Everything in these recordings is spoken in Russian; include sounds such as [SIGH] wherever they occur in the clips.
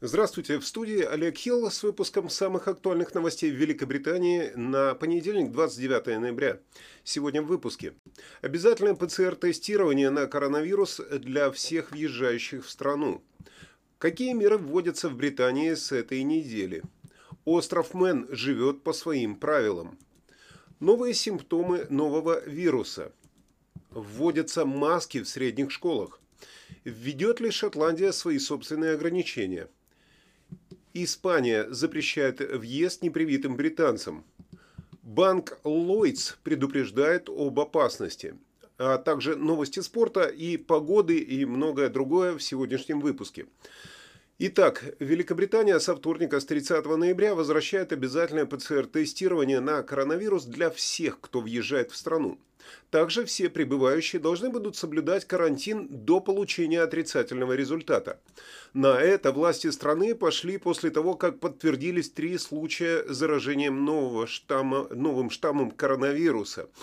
Здравствуйте, в студии Олег Хилл с выпуском самых актуальных новостей в Великобритании на понедельник, 29 ноября. Сегодня в выпуске. Обязательное ПЦР-тестирование на коронавирус для всех въезжающих в страну. Какие меры вводятся в Британии с этой недели? Остров Мэн живет по своим правилам. Новые симптомы нового вируса. Вводятся маски в средних школах. Введет ли Шотландия свои собственные ограничения? Испания запрещает въезд непривитым британцам. Банк Lloyds предупреждает об опасности. А также новости спорта и погоды и многое другое в сегодняшнем выпуске. Итак, Великобритания со вторника с 30 ноября возвращает обязательное ПЦР-тестирование на коронавирус для всех, кто въезжает в страну. Также все прибывающие должны будут соблюдать карантин до получения отрицательного результата. На это власти страны пошли после того, как подтвердились три случая заражения нового штамма, новым штаммом коронавируса –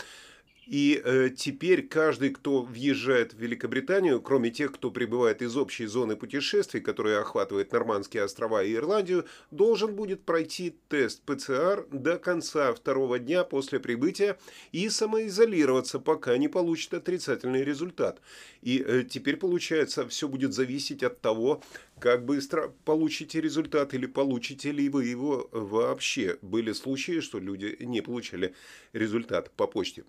и э, теперь каждый, кто въезжает в Великобританию, кроме тех, кто прибывает из общей зоны путешествий, которая охватывает Нормандские острова и Ирландию, должен будет пройти тест ПЦР до конца второго дня после прибытия и самоизолироваться, пока не получит отрицательный результат. И э, теперь, получается, все будет зависеть от того, как быстро получите результат или получите ли вы его вообще. Были случаи, что люди не получали результат по почте.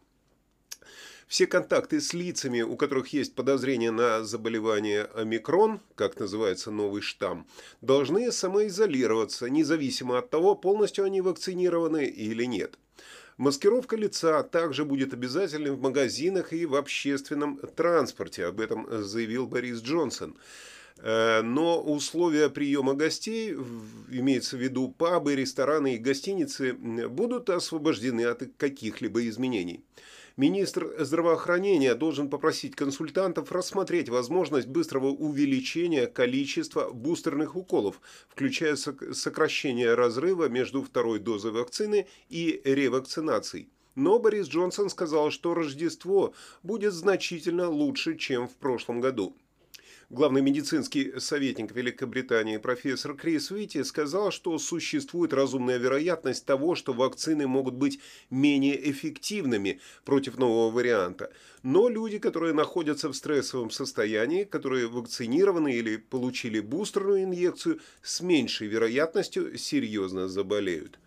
Все контакты с лицами, у которых есть подозрение на заболевание омикрон, как называется новый штамм, должны самоизолироваться, независимо от того, полностью они вакцинированы или нет. Маскировка лица также будет обязательной в магазинах и в общественном транспорте, об этом заявил Борис Джонсон. Э, но условия приема гостей, имеется в виду пабы, рестораны и гостиницы, будут освобождены от каких-либо изменений. Министр здравоохранения должен попросить консультантов рассмотреть возможность быстрого увеличения количества бустерных уколов, включая сокращение разрыва между второй дозой вакцины и ревакцинацией. Но Борис Джонсон сказал, что Рождество будет значительно лучше, чем в прошлом году. Главный медицинский советник Великобритании профессор Крис Уитти сказал, что существует разумная вероятность того, что вакцины могут быть менее эффективными против нового варианта. Но люди, которые находятся в стрессовом состоянии, которые вакцинированы или получили бустерную инъекцию, с меньшей вероятностью серьезно заболеют.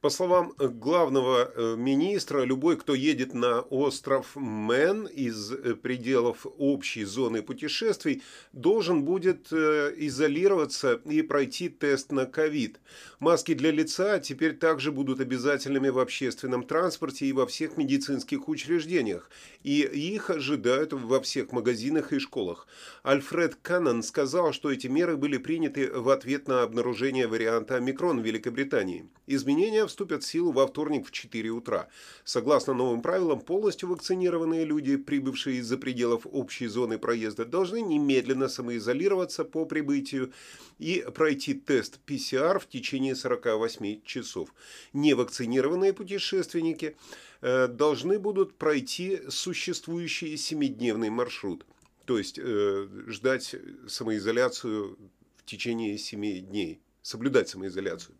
По словам э, главного э, министра, любой, кто едет на остров Мэн из э, пределов общей зоны путешествий, должен будет изолироваться и пройти тест на ковид. Маски для лица теперь также будут обязательными в общественном транспорте и во всех медицинских учреждениях, и их ожидают во всех магазинах и школах. Альфред Каннон сказал, что эти меры были приняты в ответ на обнаружение варианта омикрон в Великобритании. Изменения вступят в силу во вторник в 4 утра. Согласно новым правилам, полностью вакцинированные люди, прибывшие из-за пределов общей зоны проезда, должны немедленно самоизолироваться по прибытию и пройти тест PCR в течение 48 часов. Невакцинированные путешественники э, должны будут пройти существующий семидневный маршрут, то есть э, ждать самоизоляцию в течение 7 дней соблюдать самоизоляцию.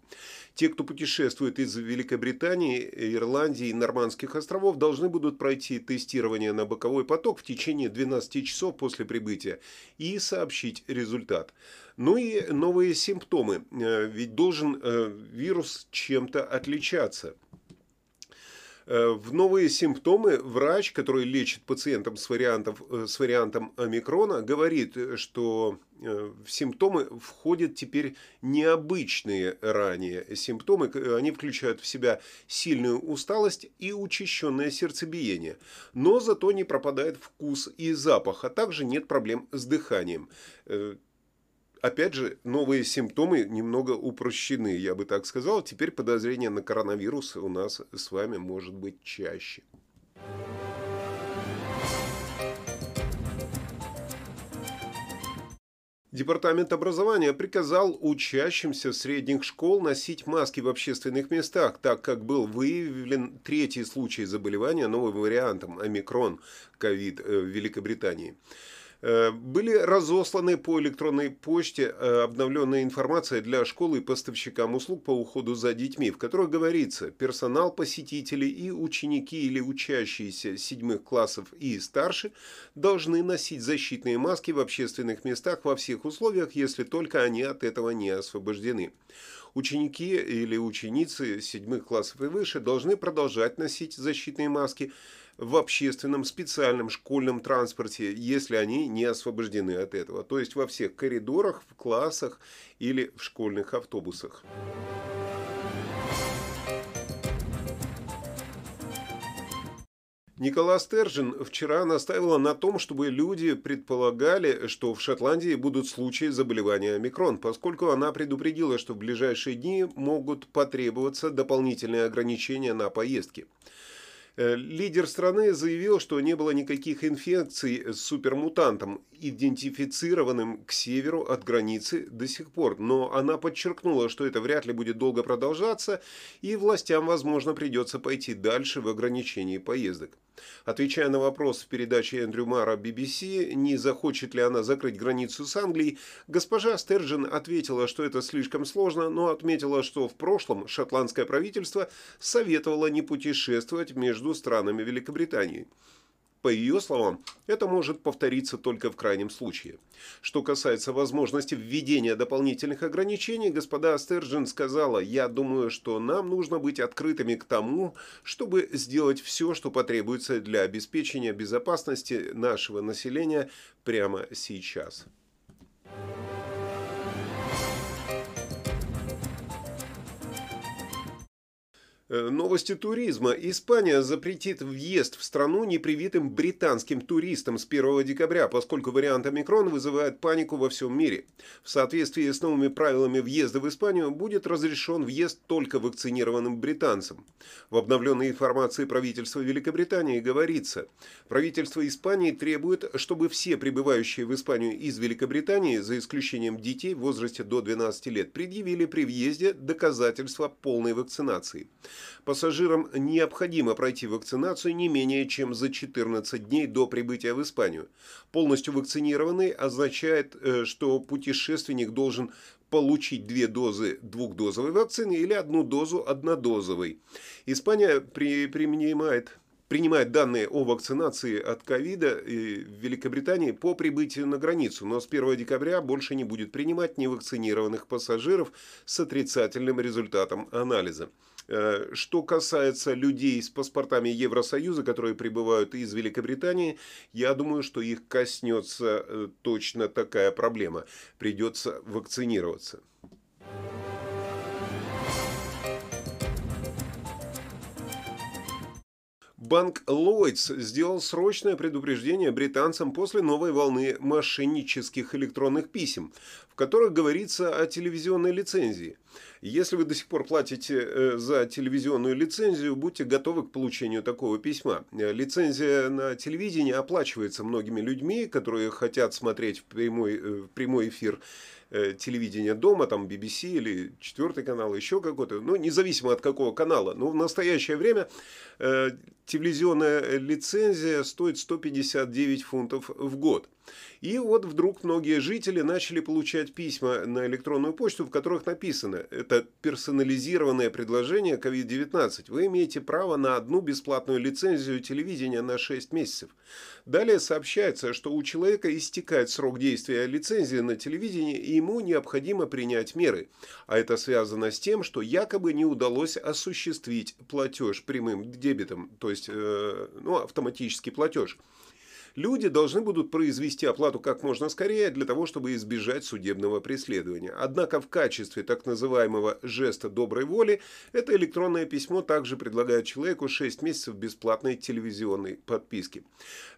Те, кто путешествует из Великобритании, Ирландии и Нормандских островов, должны будут пройти тестирование на боковой поток в течение 12 часов после прибытия и сообщить результат. Ну и новые симптомы, э, ведь должен э, вирус чем-то отличаться – в новые симптомы врач, который лечит пациентов с, вариантов, э, с вариантом омикрона, говорит, что э, в симптомы входят теперь необычные ранее симптомы. Они включают в себя сильную усталость и учащенное сердцебиение. Но зато не пропадает вкус и запах, а также нет проблем с дыханием опять же, новые симптомы немного упрощены, я бы так сказал. Теперь подозрение на коронавирус у нас с вами может быть чаще. Департамент образования приказал учащимся средних школ носить маски в общественных местах, так как был выявлен третий случай заболевания новым вариантом омикрон ковид э, в Великобритании. Э, были разосланы по электронной почте э, обновленная информация для школ и поставщикам услуг по уходу за детьми, в которой говорится, персонал, посетители и ученики или учащиеся седьмых классов и старше должны носить защитные маски в общественных местах во всех условиях, если только они от этого не освобождены. Ученики или ученицы седьмых классов и выше должны продолжать носить защитные маски – в общественном специальном школьном транспорте, если они не освобождены от этого. То есть во всех коридорах, в классах или в школьных автобусах. Никола Стержин вчера настаивала на том, чтобы люди предполагали, что в Шотландии будут случаи заболевания омикрон, поскольку она предупредила, что в ближайшие дни могут потребоваться дополнительные ограничения на поездки. Э, лидер страны заявил, что не было никаких инфекций с супермутантом, идентифицированным к северу от границы до сих пор, но она подчеркнула, что это вряд ли будет долго продолжаться, и властям, возможно, придется пойти дальше в ограничении поездок. Отвечая на вопрос в передаче Эндрю Мара BBC, не захочет ли она закрыть границу с Англией, госпожа Стерджен ответила, что это слишком сложно, но отметила, что в прошлом шотландское правительство советовало не путешествовать между странами Великобритании. По ее словам, это может повториться только в крайнем случае. Что касается возможности введения дополнительных ограничений, госпожа Стерджен сказала, «Я думаю, что нам нужно быть открытыми к тому, чтобы сделать все, что потребуется для обеспечения безопасности нашего населения прямо сейчас». Э, новости туризма. Испания запретит въезд в страну непривитым британским туристам с 1 декабря, поскольку вариант омикрон вызывает панику во всем мире. В соответствии с новыми правилами въезда в Испанию будет разрешен въезд только вакцинированным британцам. В обновленной информации правительства Великобритании говорится, правительство Испании требует, чтобы все прибывающие в Испанию из Великобритании, за исключением детей в возрасте до 12 лет, предъявили при въезде доказательства полной вакцинации. Пассажирам необходимо пройти вакцинацию не менее чем за 14 дней до прибытия в Испанию. Полностью вакцинированный означает, э, что путешественник должен получить две дозы двухдозовой вакцины или одну дозу однодозовой. Испания при, принимает принимает данные о вакцинации от ковида в Великобритании по прибытию на границу, но с 1 декабря больше не будет принимать невакцинированных пассажиров с отрицательным результатом анализа. Э, что касается людей с паспортами Евросоюза, которые прибывают из Великобритании, я думаю, что их коснется э, точно такая проблема. Придется вакцинироваться. Банк Lloyds сделал срочное предупреждение британцам после новой волны мошеннических электронных писем, в которых говорится о телевизионной лицензии. Если вы до сих пор платите э, за телевизионную лицензию, будьте готовы к получению такого письма. Лицензия на телевидение оплачивается многими людьми, которые хотят смотреть в прямой, э, в прямой эфир Э, телевидения дома, там BBC или четвертый канал, еще какой-то, ну, независимо от какого канала. Но в настоящее время э, телевизионная лицензия стоит 159 фунтов в год. И вот вдруг многие жители начали получать письма на электронную почту, в которых написано «Это персонализированное предложение COVID-19. Вы имеете право на одну бесплатную лицензию телевидения на 6 месяцев». Далее сообщается, что у человека истекает срок действия лицензии на телевидении, и ему необходимо принять меры. А это связано с тем, что якобы не удалось осуществить платеж прямым дебетом, то есть э, ну, автоматический платеж люди должны будут произвести оплату как можно скорее для того, чтобы избежать судебного преследования. Однако в качестве так называемого жеста доброй воли это электронное письмо также предлагает человеку 6 месяцев бесплатной телевизионной подписки.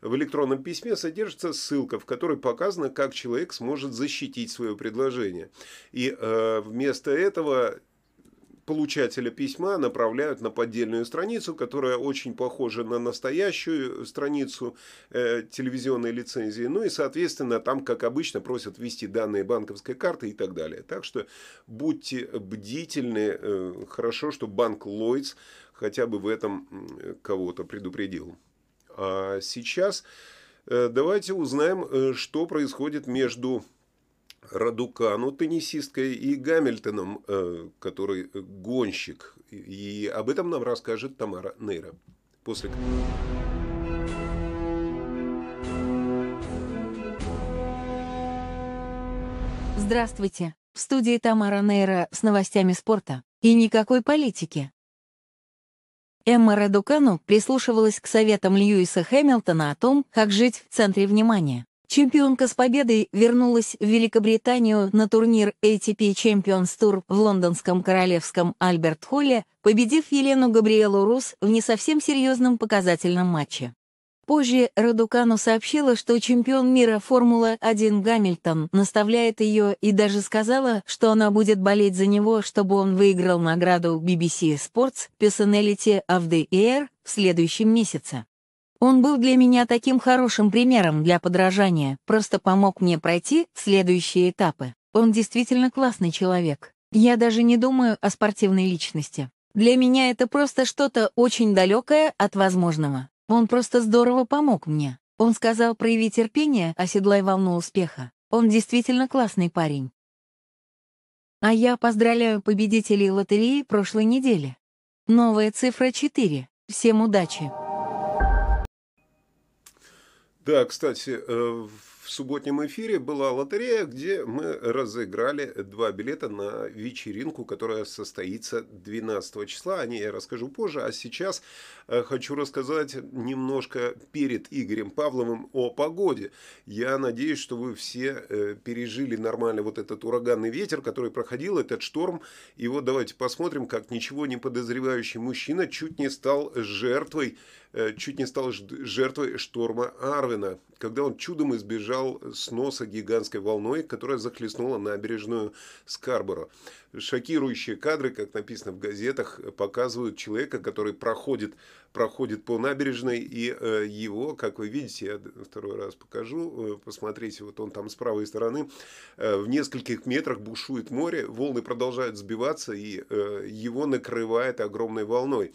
В электронном письме содержится ссылка, в которой показано, как человек сможет защитить свое предложение. И э, вместо этого получателя письма направляют на поддельную страницу, которая очень похожа на настоящую страницу э, телевизионной лицензии. Ну и, соответственно, там, как обычно, просят ввести данные банковской карты и так далее. Так что будьте бдительны. Э, хорошо, что банк Lloyds хотя бы в этом кого-то предупредил. А сейчас э, давайте узнаем, э, что происходит между Радукану, теннисисткой, и Гамильтоном, э, который гонщик. И об этом нам расскажет Тамара Нейра. После Здравствуйте. В студии Тамара Нейра с новостями спорта. И никакой политики. Эмма Радукану прислушивалась к советам Льюиса Хэмилтона о том, как жить в центре внимания. Чемпионка с победой вернулась в Великобританию на турнир ATP Champions Tour в лондонском королевском Альберт-Холле, победив Елену Габриэлу Рус в не совсем серьезном показательном матче. Позже Радукану сообщила, что чемпион мира Формулы-1 Гамильтон наставляет ее и даже сказала, что она будет болеть за него, чтобы он выиграл награду BBC Sports Personality of the Year в следующем месяце. Он был для меня таким хорошим примером для подражания, просто помог мне пройти следующие этапы. Он действительно классный человек. Я даже не думаю о спортивной личности. Для меня это просто что-то очень далекое от возможного. Он просто здорово помог мне. Он сказал, прояви терпение, оседлай волну успеха. Он действительно классный парень. А я поздравляю победителей лотереи прошлой недели. Новая цифра 4. Всем удачи. Да, кстати, э, в субботнем эфире была лотерея, где мы разыграли два билета на вечеринку, которая состоится 12 числа. О ней я расскажу позже. А сейчас э, хочу рассказать немножко перед Игорем Павловым о погоде. Я надеюсь, что вы все э, пережили нормально вот этот ураганный ветер, который проходил, этот шторм. И вот давайте посмотрим, как ничего не подозревающий мужчина чуть не стал жертвой чуть не стал жертвой шторма Арвина, когда он чудом избежал сноса гигантской волной, которая захлестнула набережную Скарборо. Шокирующие кадры, как написано в газетах, показывают человека, который проходит, проходит по набережной, и э, его, как вы видите, я второй раз покажу, э, посмотрите, вот он там с правой стороны, в нескольких метрах бушует море, волны продолжают сбиваться, и его накрывает огромной волной.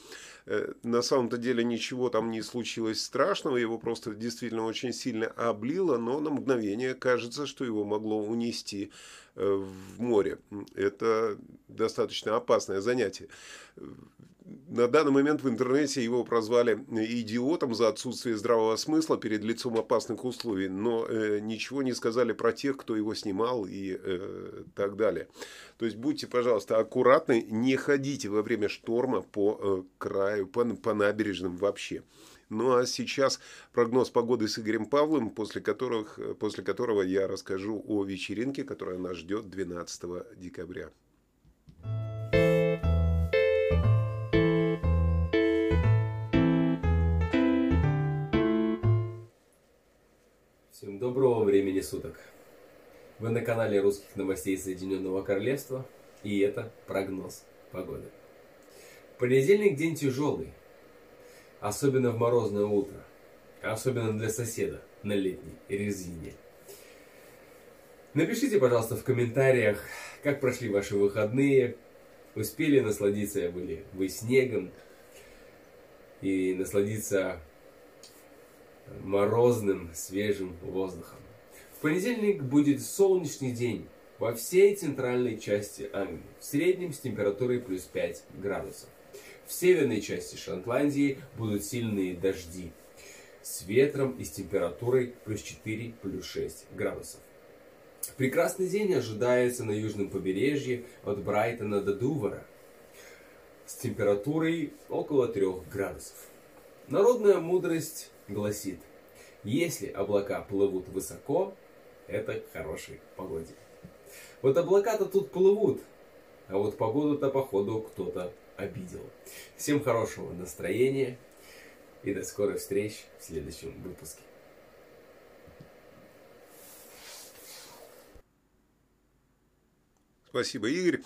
Э, на самом-то деле ничего там не случилось страшного, его просто действительно очень сильно облило, но на мгновение кажется, что его могло унести э, в море. Это достаточно опасное занятие на данный момент в интернете его прозвали идиотом за отсутствие здравого смысла перед лицом опасных условий, но э, ничего не сказали про тех, кто его снимал и э, так далее. То есть будьте, пожалуйста, аккуратны, не ходите во время шторма по э, краю, по, по набережным вообще. Ну а сейчас прогноз погоды с Игорем Павловым, после, которых, после которого я расскажу о вечеринке, которая нас ждет 12 декабря. Всем доброго времени суток. Вы на канале русских новостей Соединенного Королевства, и это прогноз погоды. Понедельник день тяжелый, особенно в морозное утро, особенно для соседа на летней резине. Напишите, пожалуйста, в комментариях, как прошли ваши выходные, успели насладиться были вы снегом и насладиться морозным, свежим воздухом. В понедельник будет солнечный день во всей центральной части Англии, в среднем с температурой плюс 5 градусов. В северной части Шотландии будут сильные дожди с ветром и с температурой плюс 4, плюс 6 градусов. Прекрасный день ожидается на южном побережье от Брайтона до Дувара с температурой около 3 градусов. Народная мудрость гласит, если облака плывут высоко, это к хорошей погоде. Вот облака-то тут плывут, а вот погоду-то походу кто-то обидел. Всем хорошего настроения и до скорых встреч в следующем выпуске. Спасибо, Игорь.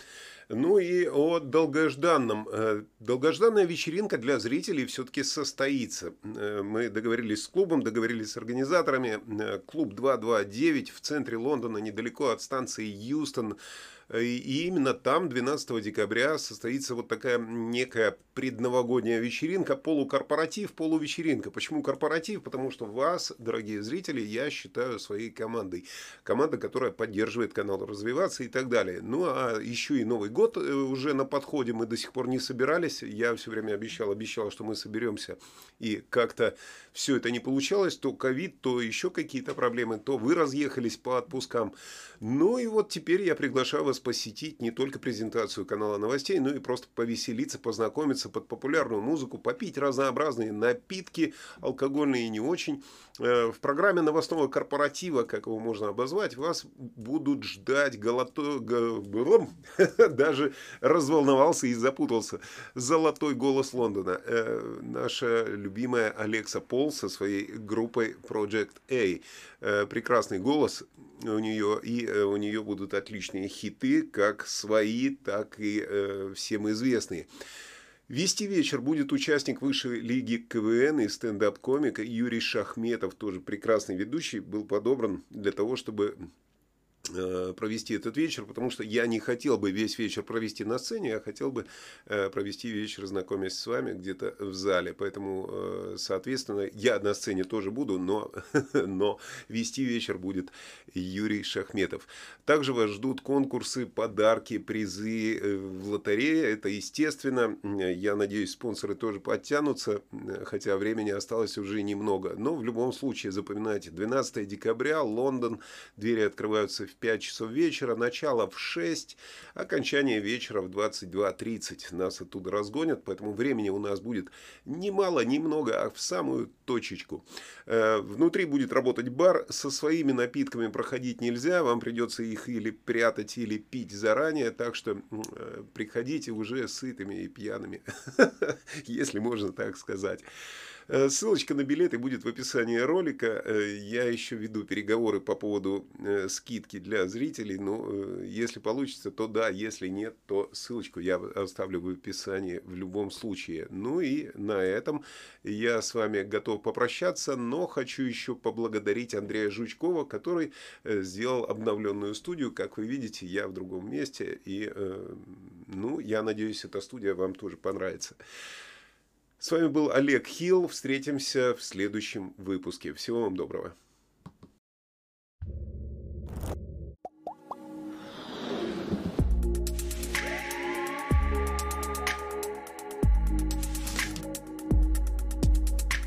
Ну и о долгожданном. Э, долгожданная вечеринка для зрителей все-таки состоится. Э, мы договорились с клубом, договорились с организаторами. Э, клуб 229 в центре Лондона, недалеко от станции Юстон. И именно там 12 декабря состоится вот такая некая предновогодняя вечеринка, полукорпоратив, полувечеринка. Почему корпоратив? Потому что вас, дорогие зрители, я считаю своей командой. Команда, которая поддерживает канал развиваться и так далее. Ну, а еще и Новый год э, уже на подходе. Мы до сих пор не собирались. Я все время обещал, обещал, что мы соберемся. И как-то все это не получалось. То ковид, то еще какие-то проблемы, то вы разъехались по отпускам. Ну и вот теперь я приглашаю вас посетить не только презентацию канала новостей, но и просто повеселиться, познакомиться под популярную музыку, попить разнообразные напитки, алкогольные и не очень. Э, в программе новостного корпоратива, как его можно обозвать, вас будут ждать голотой... [LAUGHS] Даже разволновался и запутался. Золотой голос Лондона. Э, наша любимая Алекса Пол со своей группой Project A. Э, прекрасный голос у нее, и у нее будут отличные хиты, как свои, так и всем известные. Вести вечер будет участник высшей лиги КВН и стендап-комик Юрий Шахметов, тоже прекрасный ведущий, был подобран для того, чтобы Э, провести этот вечер, потому что я не хотел бы весь вечер провести на сцене, я хотел бы э, провести вечер, знакомясь с вами где-то в зале. Поэтому, э, соответственно, я на сцене тоже буду, но, [LAUGHS] но вести вечер будет Юрий Шахметов. Также вас ждут конкурсы, подарки, призы в лотерее. Это естественно. Я надеюсь, спонсоры тоже подтянутся, хотя времени осталось уже немного. Но в любом случае, запоминайте, 12 декабря, Лондон, двери открываются в 5 часов вечера, начало в 6, окончание вечера в 22.30. Нас оттуда разгонят, поэтому времени у нас будет ни мало, ни много, а в самую точечку. Э, внутри будет работать бар, со своими напитками проходить нельзя, вам придется их или прятать, или пить заранее, так что э, приходите уже сытыми и пьяными, [LAUGHS] если можно так сказать. Э, ссылочка на билеты будет в описании ролика. Э, я еще веду переговоры по поводу э, скидки для зрителей. Но если получится, то да. Если нет, то ссылочку я оставлю в описании в любом случае. Ну и на этом я с вами готов попрощаться. Но хочу еще поблагодарить Андрея Жучкова, который сделал обновленную студию. Как вы видите, я в другом месте. И ну, я надеюсь, эта студия вам тоже понравится. С вами был Олег Хилл. Встретимся в следующем выпуске. Всего вам доброго.